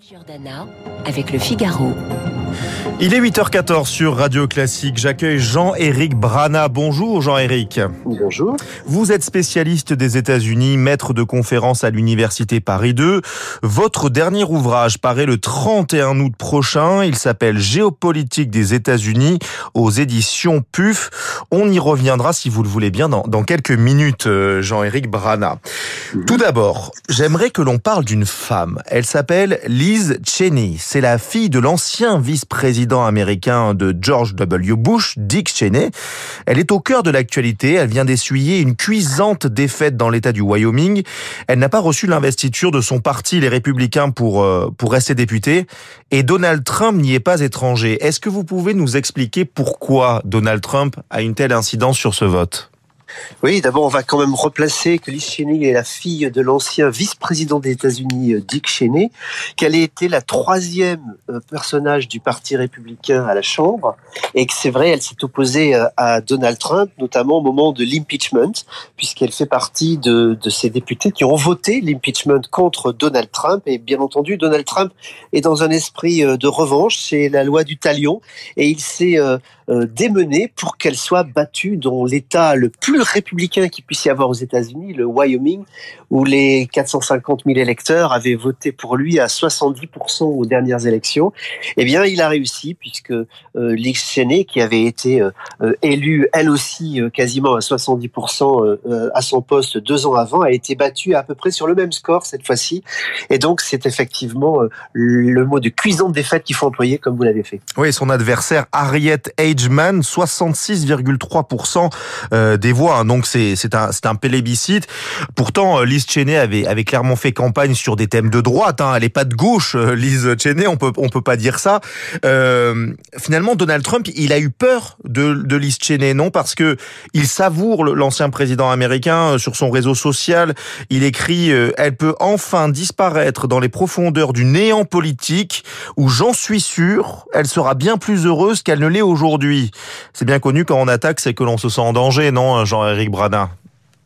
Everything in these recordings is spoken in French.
Giordana avec le Figaro. Il est 8h14 sur Radio Classique. J'accueille Jean-Éric Brana. Bonjour Jean-Éric. Bonjour. Vous êtes spécialiste des États-Unis, maître de conférence à l'Université Paris 2. Votre dernier ouvrage paraît le 31 août prochain. Il s'appelle Géopolitique des États-Unis aux éditions PUF. On y reviendra si vous le voulez bien dans, dans quelques minutes, euh, Jean-Éric Brana. Tout d'abord, j'aimerais que l'on parle d'une femme. Elle s'appelle Liz Cheney. C'est la fille de l'ancien vice-président américain de George W. Bush, Dick Cheney. Elle est au cœur de l'actualité. Elle vient d'essuyer une cuisante défaite dans l'État du Wyoming. Elle n'a pas reçu l'investiture de son parti, les Républicains, pour, euh, pour rester députée. Et Donald Trump n'y est pas étranger. Est-ce que vous pouvez nous expliquer pourquoi Donald Trump a une telle incidence sur ce vote? Oui, d'abord, on va quand même replacer que Liz Cheney est la fille de l'ancien vice-président des États-Unis, euh, Dick Cheney, qu'elle a été la troisième euh, personnage du Parti républicain à la Chambre, et que c'est vrai, elle s'est opposée euh, à Donald Trump, notamment au moment de l'impeachment, puisqu'elle fait partie de, de ces députés qui ont voté l'impeachment contre Donald Trump, et bien entendu, Donald Trump est dans un esprit de revanche, c'est la loi du talion, et il s'est démené pour qu'elle soit battue dans l'État le plus républicain qu'il puisse y avoir aux États-Unis, le Wyoming, où les 450 000 électeurs avaient voté pour lui à 70% aux dernières élections. Eh bien, il a réussi puisque euh, Liz qui avait été euh, euh, élue elle aussi euh, quasiment à 70% euh, à son poste deux ans avant, a été battue à peu près sur le même score cette fois-ci. Et donc, c'est effectivement le mot de cuisante défaite qu'il faut employer comme vous l'avez fait. Oui, son adversaire Harriet Ageman, 66,3% des voix Hein. donc c'est un c'est un plébiscite. Pourtant, euh, Liz Cheney avait avait clairement fait campagne sur des thèmes de droite. Hein. Elle est pas de gauche, euh, Liz Cheney. On peut on peut pas dire ça. Euh, finalement, Donald Trump, il a eu peur de de Liz Cheney, non? Parce que il savoure l'ancien président américain sur son réseau social. Il écrit "Elle peut enfin disparaître dans les profondeurs du néant politique où j'en suis sûr, elle sera bien plus heureuse qu'elle ne l'est aujourd'hui." C'est bien connu quand on attaque, c'est que l'on se sent en danger, non, Jean Eric Bradin?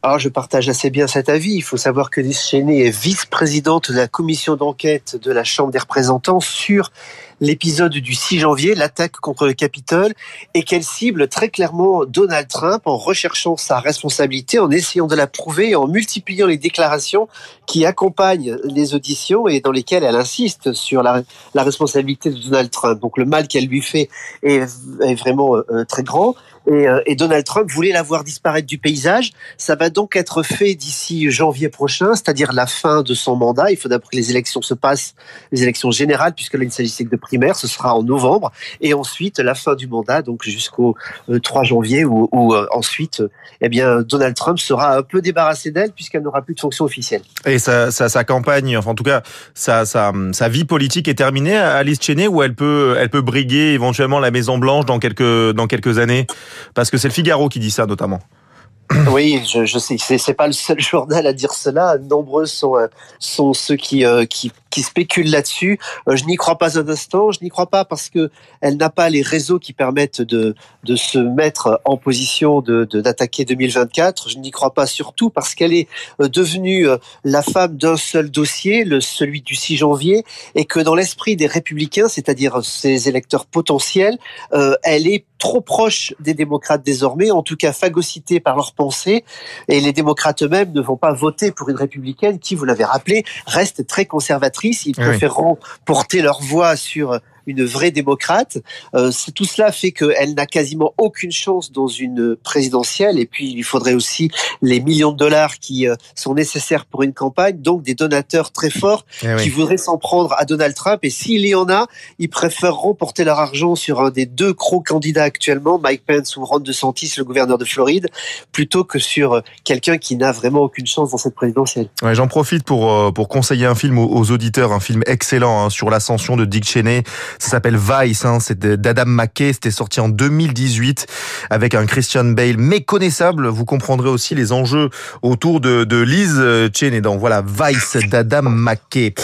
Alors, je partage assez bien cet avis. Il faut savoir que Cheney est vice-présidente de la commission d'enquête de la Chambre des représentants sur l'épisode du 6 janvier, l'attaque contre le Capitole, et qu'elle cible très clairement Donald Trump en recherchant sa responsabilité, en essayant de la prouver, en multipliant les déclarations qui accompagnent les auditions et dans lesquelles elle insiste sur la, responsabilité de Donald Trump. Donc le mal qu'elle lui fait est, est vraiment euh, très grand. Et, euh, et, Donald Trump voulait la voir disparaître du paysage. Ça va donc être fait d'ici janvier prochain, c'est-à-dire la fin de son mandat. Il faut d'abord que les élections se passent, les élections générales, puisque là il ne s'agissait que de primaires, ce sera en novembre, et ensuite la fin du mandat, donc jusqu'au 3 euh, janvier, où, où euh, ensuite, eh bien, Donald Trump sera un peu débarrassé d'elle, puisqu'elle n'aura plus de fonction officielle. Et sa, sa, sa, campagne, enfin en tout cas, sa, sa, sa vie politique est terminée à Alice Cheney, ou elle peut, elle peut briguer éventuellement la Maison Blanche dans quelques, dans quelques années? Parce que c'est le Figaro qui dit ça notamment. Oui, je, sais, c'est pas le seul journal à dire cela. Nombreux sont euh, ceux qui euh, qui qui spéculent là-dessus. Euh, je n'y crois pas un instant. Je n'y crois pas parce que elle n'a pas les réseaux qui permettent de, de se mettre en position de, d'attaquer 2024. Je n'y crois pas surtout parce qu'elle est euh, devenue euh, la femme d'un seul dossier, le, celui du 6 janvier, et que dans l'esprit des républicains, c'est-à-dire ses électeurs potentiels, elle est trop proche des démocrates désormais, en tout cas phagocytée par leurs pensées, et les démocrates eux-mêmes ne vont pas voter pour une républicaine qui, vous l'avez rappelé, reste très conservatrice ils préféreront porter leur voix sur une vraie démocrate. Euh, tout cela fait qu'elle n'a quasiment aucune chance dans une présidentielle. Et puis, il faudrait aussi les millions de dollars qui euh, sont nécessaires pour une campagne. Donc, des donateurs très forts eh qui voudraient s'en prendre à Donald Trump. Et s'il y en a, ils préféreront porter leur argent sur un des deux gros candidats actuellement, Mike Pence ou Ron DeSantis, le gouverneur de Floride, plutôt que sur euh, quelqu'un qui n'a vraiment aucune chance dans cette présidentielle. Ouais, J'en profite pour, pour conseiller un film aux, auditeurs, un film excellent hein, sur l'ascension de Dick Cheney. Ça s'appelle Vice, hein, c'est d'Adam McKay, c'était sorti en 2018 avec un Christian Bale méconnaissable. Vous comprendrez aussi les enjeux autour de, de Liz Cheney. Donc voilà, Vice d'Adam McKay.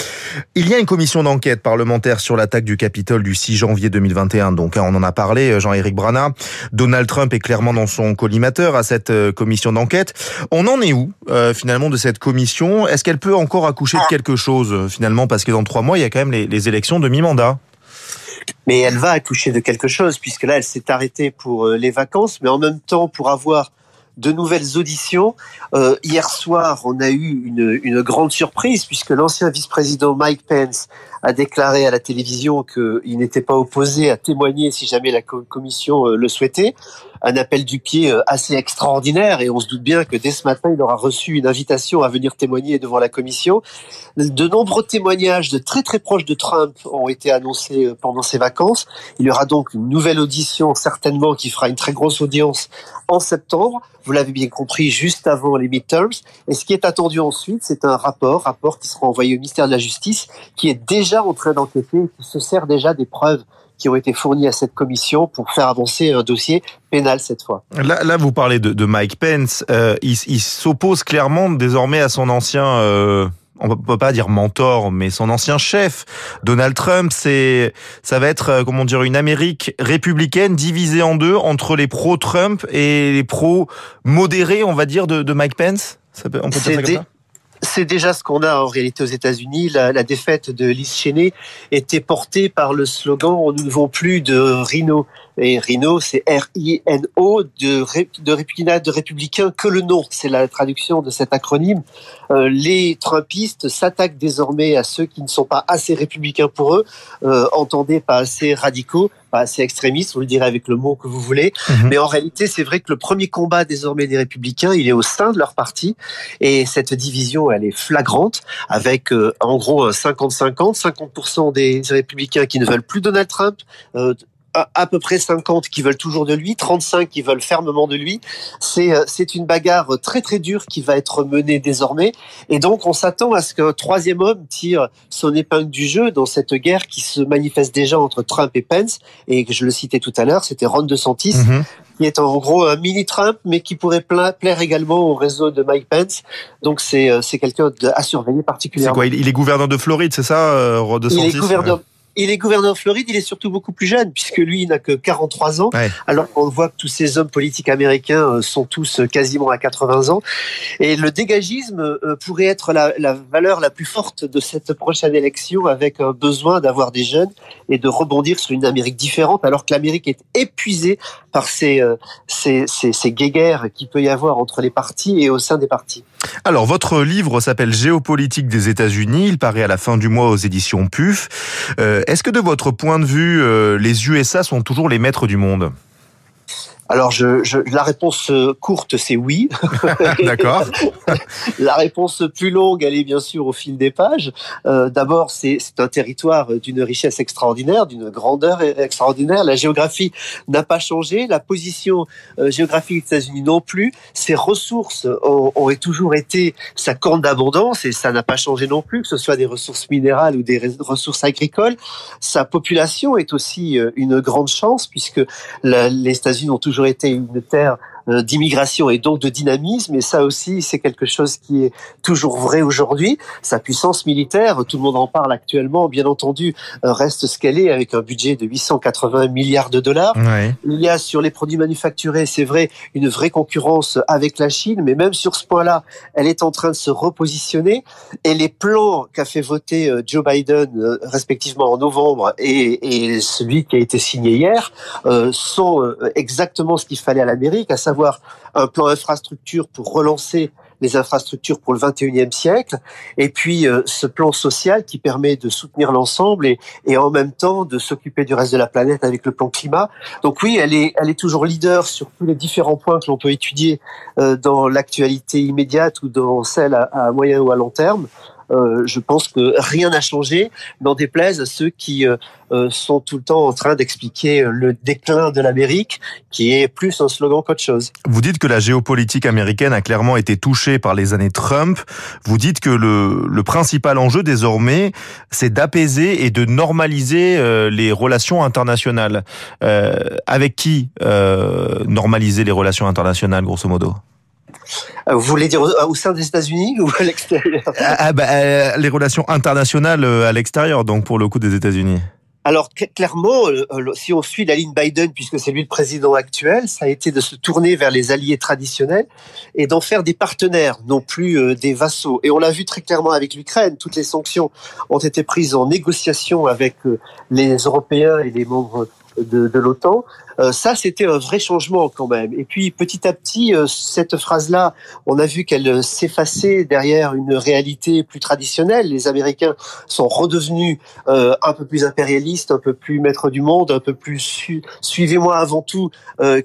Il y a une commission d'enquête parlementaire sur l'attaque du Capitole du 6 janvier 2021. Donc hein, on en a parlé, Jean-Éric Brana. Donald Trump est clairement dans son collimateur à cette euh, commission d'enquête. On en est où euh, finalement de cette commission? Est-ce qu'elle peut encore accoucher de quelque chose euh, finalement? Parce que dans trois mois, il y a quand même les, les élections de mi-mandat. Mais elle va accoucher de quelque chose, puisque là, elle s'est arrêtée pour les vacances, mais en même temps pour avoir de nouvelles auditions. Euh, hier soir, on a eu une grande surprise puisque l'ancien vice-président Mike Pence a déclaré à la télévision qu'il n'était pas opposé à témoigner si jamais la commission euh, le souhaitait. Un appel du pied euh, assez extraordinaire et on se doute bien que dès ce matin, il aura reçu une invitation à venir témoigner devant la commission. De nombreux témoignages de très très proches de Trump ont été annoncés euh, pendant ses vacances. Il y aura donc une nouvelle audition certainement qui fera une très grosse audience en septembre. Vous l'avez bien compris, juste avant les midterms. Et ce qui est attendu ensuite, c'est un rapport, rapport qui sera envoyé au ministère de la Justice, qui est déjà en train d'enquêter, qui se sert déjà des preuves qui ont été fournies à cette commission pour faire avancer un dossier pénal cette fois. Là, là vous parlez de, de Mike Pence. Euh, il, il s'oppose clairement désormais à son ancien... Euh on peut pas dire mentor, mais son ancien chef, Donald Trump, c'est, ça va être, euh, comment dire, une Amérique républicaine divisée en deux entre les pro-Trump et les pro-modérés, on va dire, de, de Mike Pence. Ça peut, on peut dire ça comme ça? C'est déjà ce qu'on a en réalité aux États-Unis. La, défaite de Liz Cheney était portée par le slogan "Nous ne vont plus de Rhino". Et Rhino, c'est R-I-N-O de, de républicain, de républicain que le nom. C'est la traduction de cet acronyme. Euh, les Trumpistes s'attaquent désormais à ceux qui ne sont pas assez républicains pour eux, euh, entendez pas assez radicaux, pas assez extrémistes, vous le direz avec le mot que vous voulez. Mhm. Mais en réalité, c'est vrai que le premier combat désormais des républicains, il est au sein de leur parti. Et cette division, elle est flagrante, avec euh, en gros un 50-50, 50%, des républicains qui ne veulent plus Donald Trump, à peu près 50 qui veulent toujours de lui, 35 qui veulent fermement de lui. C'est euh, c'est une bagarre très très dure qui va être menée désormais. Et donc on s'attend à ce qu'un troisième homme tire son épingle du jeu dans cette guerre qui se manifeste déjà entre Trump et Pence. Et je le citais tout à l'heure, c'était Ron DeSantis. Mm qui est en gros un mini Trump, mais qui pourrait plaire également au réseau de Mike Pence. Donc c'est euh, c'est quelqu'un à surveiller particulièrement. C'est quoi Il est gouverneur de Floride, c'est ça, euh, Ron DeSantis Il est gouverneur. Il est gouverneur de Floride, il est surtout beaucoup plus jeune, puisque lui, il n'a que 43 ans, alors qu'on voit que tous ces hommes politiques américains euh, sont tous euh, quasiment à 80 ans. Et le dégagisme euh, pourrait être la, la valeur la plus forte de cette prochaine élection, avec un besoin d'avoir des jeunes et de rebondir sur une Amérique différente, alors que l'Amérique est épuisée par ces, ces, ces, ces guéguerres qu'il peut y avoir entre les partis et au sein des partis. Alors, votre livre s'appelle Géopolitique des États-Unis. Il paraît à la fin du mois aux éditions PUF. Euh, est-ce que de votre point de vue, euh, les USA sont toujours les maîtres du monde? Alors, je, je, la réponse euh, courte, c'est oui. D'accord. la réponse plus longue, elle est bien sûr au fil des pages. Euh, D'abord, c'est un territoire d'une richesse extraordinaire, d'une grandeur extraordinaire. La géographie n'a pas changé, la position euh, géographique des États-Unis non plus. Ses ressources ont, ont toujours été sa corne d'abondance et ça n'a pas changé non plus, que ce soit des ressources minérales ou des ressources agricoles. Sa population est aussi une grande chance puisque la, les États-Unis ont toujours été une terre d'immigration et donc de dynamisme. Et ça aussi, c'est quelque chose qui est toujours vrai aujourd'hui. Sa puissance militaire, tout le monde en parle actuellement, bien entendu, euh, reste ce qu'elle est avec un budget de 880 milliards de dollars. Il y a sur les produits manufacturés, c'est vrai, une vraie concurrence avec la Chine, mais même sur ce point-là, elle est en train de se repositionner. Et les plans qu'a fait voter euh, Joe Biden, respectivement en novembre, et, et, celui qui a été signé hier, sont exactement ce qu'il fallait à l'Amérique, à savoir avoir un plan infrastructure pour relancer les infrastructures pour le 21e siècle, et puis euh, ce plan social qui permet de soutenir l'ensemble et, et, en même temps de s'occuper du reste de la planète avec le plan climat. Donc oui, elle est, elle est toujours leader sur tous les différents points que l'on peut étudier euh, dans l'actualité immédiate ou dans celle à, moyen ou à long terme. Je pense que rien n'a changé, n'en déplaise à ceux qui sont tout le temps en train d'expliquer le déclin de l'Amérique, qui est plus un slogan qu'autre chose. Vous dites que la géopolitique américaine a clairement été touchée par les années Trump. Vous dites que le, principal enjeu désormais, c'est d'apaiser et de normaliser les relations internationales. avec qui normaliser les relations internationales, grosso modo? euh, vous voulez dire au sein des États-Unis ou à l'extérieur ah, ah, bah, euh, Les relations internationales euh, à l'extérieur, donc pour le coup des États-Unis. Alors clairement, si on suit la ligne Biden, puisque c'est lui le président actuel, ça a été de se tourner vers les alliés traditionnels et d'en faire des partenaires, non plus des vassaux. Et on l'a vu très clairement avec l'Ukraine. Toutes les sanctions ont été prises en négociation avec les Européens et les membres de, de l'OTAN. Euh, ça, c'était un vrai changement quand même. Et puis petit à petit, euh, cette phrase-là, on a vu qu'elle s'effaçait derrière une réalité plus traditionnelle. Les Américains sont redevenus euh, un peu plus impérialistes, un peu plus maîtres du monde, un peu plus suivez-moi avant tout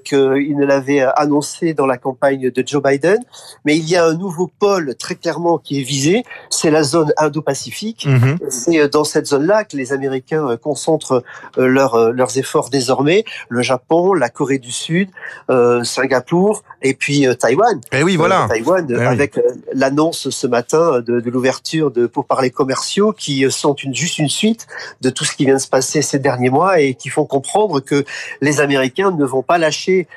qu'ils ne l'avaient annoncé dans la campagne de Joe Biden. Mais il y a un nouveau pôle très clairement qui est visé, c'est la zone Indo-Pacifique. Mm-hmm. C'est dans cette zone-là que les Américains concentrent leurs leurs efforts désormais. Le Japon la Corée du Sud, euh, Singapour et puis euh, Taïwan. Et eh oui, voilà. Euh, Taïwan eh avec l'annonce ce matin de, de l'ouverture de pourparlers commerciaux qui sont une, juste une suite de tout ce qui vient de se passer ces derniers mois et qui font comprendre que les Américains ne vont pas lâcher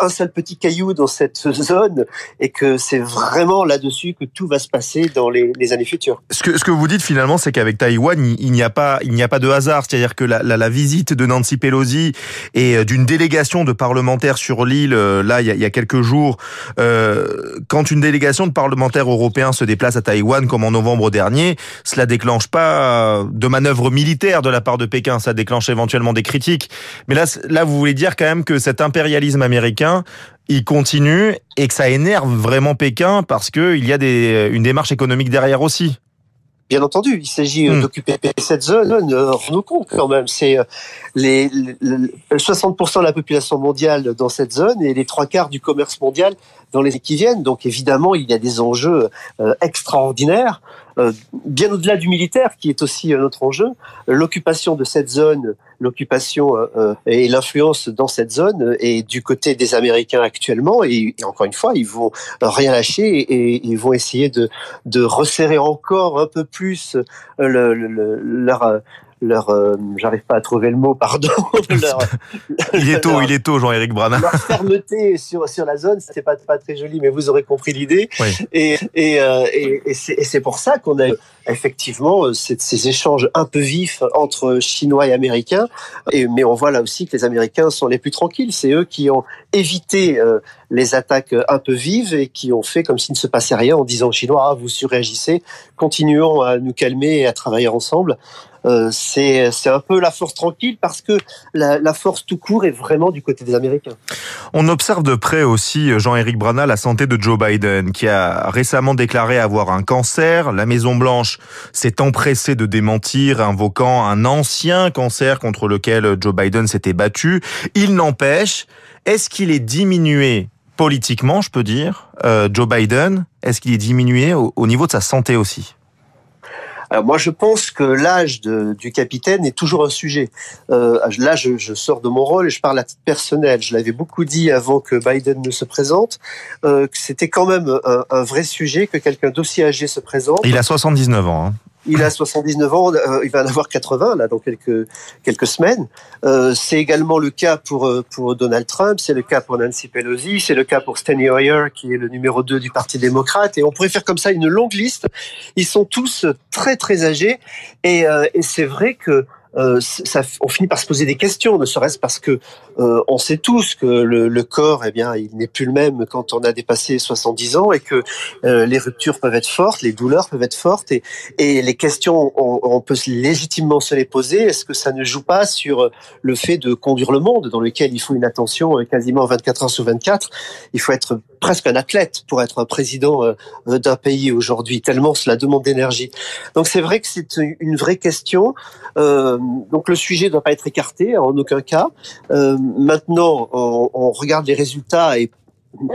un seul petit caillou dans cette zone et que c'est vraiment là-dessus que tout va se passer dans les, les, années futures. Ce que, ce que vous dites finalement, c'est qu'avec Taïwan, il, n'y a pas, il n'y a pas de hasard. C'est-à-dire que la, la, la, visite de Nancy Pelosi et d'une délégation de parlementaires sur l'île, euh, là, il y, a, il y a quelques jours, euh, quand une délégation de parlementaires européens se déplace à Taïwan, comme en novembre dernier, cela déclenche pas de manœuvres militaires de la part de Pékin. Ça déclenche éventuellement des critiques. Mais là, là, vous voulez dire quand même que cet impérialisme américain il continue et que ça énerve vraiment Pékin parce qu'il y a des, une démarche économique derrière aussi. Bien entendu, il s'agit euh, hmm. d'occuper cette zone. Euh, nous compte quand même, c'est euh, les, 60% de la population mondiale dans cette zone et les trois quarts du commerce mondial dans les années qui viennent. Donc évidemment, il y a des enjeux extraordinaires. Euh, bien au-delà du militaire, qui est aussi un autre enjeu, l'occupation de cette zone, l'occupation euh, euh, et l'influence dans cette zone est du côté des Américains actuellement. Et, encore une fois, ils vont rien lâcher et, ils vont essayer de, de resserrer encore un peu plus le, leur leur euh, j'arrive pas à trouver le mot pardon. Leur, il est tôt il est tôt Jean-Éric Brana. leur fermeté sur sur la zone c'est pas pas très joli mais vous aurez compris l'idée. Et et, euh, et, et c'est pour ça qu'on a effectivement euh, ces échanges un peu vifs entre chinois et américains. Et mais on voit là aussi que les américains sont les plus tranquilles. C'est eux qui ont évité les attaques un peu vives et qui ont fait comme s'il ne se passait rien en disant aux chinois ah, vous surréagissez continuons à nous calmer et à travailler ensemble euh, c'est un peu la force tranquille parce que la, force tout court est vraiment du côté des Américains. On observe de près aussi, Jean-Éric Brana, la santé de Joe Biden, qui a récemment déclaré avoir un cancer. La Maison-Blanche s'est empressée de démentir, invoquant un ancien cancer contre lequel Joe Biden s'était battu. Il n'empêche, est-ce qu'il est diminué politiquement, je peux dire, euh, Joe Biden? Est-ce qu'il est diminué au niveau de sa santé aussi? Alors moi, je pense que l'âge du capitaine est toujours un sujet. Euh, là, je, sors de mon rôle et je parle à titre personnel. Je l'avais beaucoup dit avant que Biden ne se présente, euh, que c'était quand même un, un, vrai sujet que quelqu'un d'aussi âgé se présente. Il a 79 ans. Hein. Il a 79 ans, euh, il va en avoir 80 là dans quelques quelques semaines. Euh, c'est également le cas pour euh, pour Donald Trump, c'est le cas pour Nancy Pelosi, c'est le cas pour Steny Hoyer qui est le numéro 2 du Parti démocrate et on pourrait faire comme ça une longue liste. Ils sont tous très très âgés et, et c'est vrai que euh, ça, on finit par se poser des questions, ne serait-ce parce que euh, on sait tous que le, le corps, eh bien, il n'est plus le même quand on a dépassé 70 ans et que euh, les ruptures peuvent être fortes, les douleurs peuvent être fortes et, et les questions, on, on, peut légitimement se les poser. Est-ce que ça ne joue pas sur le fait de conduire le monde dans lequel il faut une attention quasiment 24 heures sur 24 Il faut être presque un athlète pour être un président d'un pays aujourd'hui, tellement cela demande d'énergie. Donc c'est vrai que c'est une vraie question. Euh, donc le sujet ne doit pas être écarté en aucun cas. Euh, maintenant, on, regarde les résultats et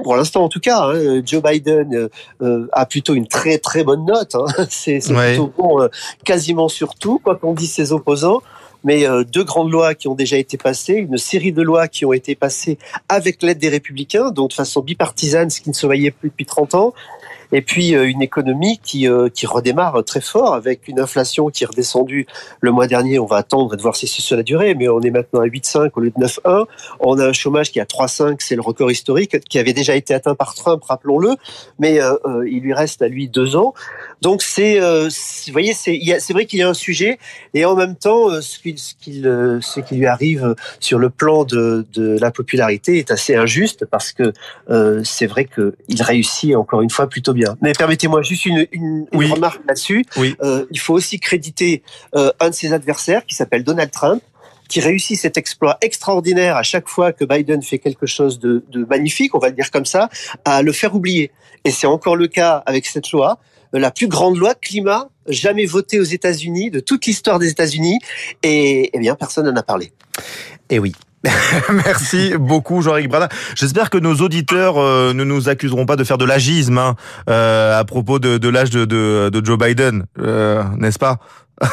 pour l'instant en tout cas, hein, Joe Biden euh, a plutôt une très très bonne note. Hein. C'est plutôt bon quasiment sur tout, quoi qu'on dise ses opposants mais deux grandes lois qui ont déjà été passées, une série de lois qui ont été passées avec l'aide des républicains, donc de façon bipartisane, ce qui ne se voyait plus depuis 30 ans, et puis euh, une économie qui, euh, qui redémarre très fort avec une inflation qui est redescendue le mois dernier. On va attendre de voir si c'est sur la mais on est maintenant à 8,5 au lieu de 9,1. On a un chômage qui est à 3,5, c'est le record historique qui avait déjà été atteint par Trump, rappelons-le, mais euh, il lui reste à lui deux ans. Donc c'est, voyez, vrai qu'il y a un sujet, et en même temps, ce qui, lui arrive sur le plan de la popularité est assez injuste parce que c'est vrai qu'il réussit encore une fois plutôt bien. Mais permettez-moi juste une, une, remarque là-dessus. Euh, il faut aussi créditer euh, un de ses adversaires qui s'appelle Donald Trump qui réussit cet exploit extraordinaire à chaque fois que Biden fait quelque chose de, de magnifique, on va le dire comme ça, à le faire oublier. Et c'est encore le cas avec cette loi, euh, la plus grande loi climat jamais votée aux États-Unis, de toute l'histoire des États-Unis, et eh bien personne n'en a parlé. Et eh oui, Merci beaucoup, Jean-Éric Bradin. J'espère que nos auditeurs euh, ne nous accuseront pas de faire de l'agisme hein, euh, à propos de, l'âge de, Joe Biden, euh, n'est-ce pas?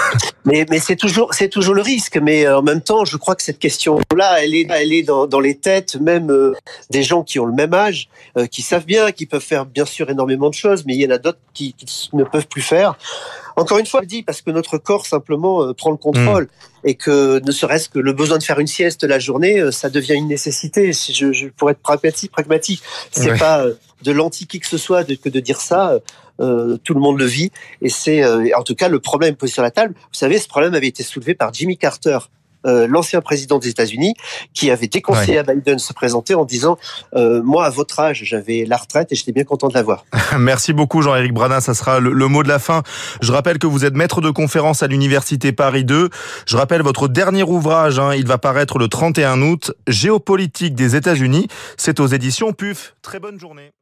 Mais, mais c'est toujours c'est toujours le risque. Mais en même temps, je crois que cette question-là, elle est elle est dans, dans les têtes même des gens qui ont le même âge, qui savent bien, qui peuvent faire bien sûr énormément de choses, mais il y en a d'autres qui, qui ne peuvent plus faire. Encore une fois, je dis parce que notre corps simplement euh, prend le contrôle mm. et que ne serait-ce que le besoin de faire une sieste la journée, euh, ça devient une nécessité. Si je, je pourrais être pragmatique, pragmatique, c'est pas euh, de l'anti qui que ce soit que de dire ça. tout le monde le vit et c'est en tout cas le problème posé sur la table. Vous savez, ce problème avait été soulevé par Jimmy Carter euh, l'ancien président des États-Unis, qui avait déconseillé à Biden de se présenter en disant euh, Moi, à votre âge, j'avais la retraite et j'étais bien content de l'avoir. Merci beaucoup, Jean-Éric Brana. Ça sera le, mot de la fin. Je rappelle que vous êtes maître de conférence à l'Université Paris 2. Je rappelle votre dernier ouvrage. Hein, il va paraître le 31 août Géopolitique des États-Unis. C'est aux éditions PUF. Très bonne journée.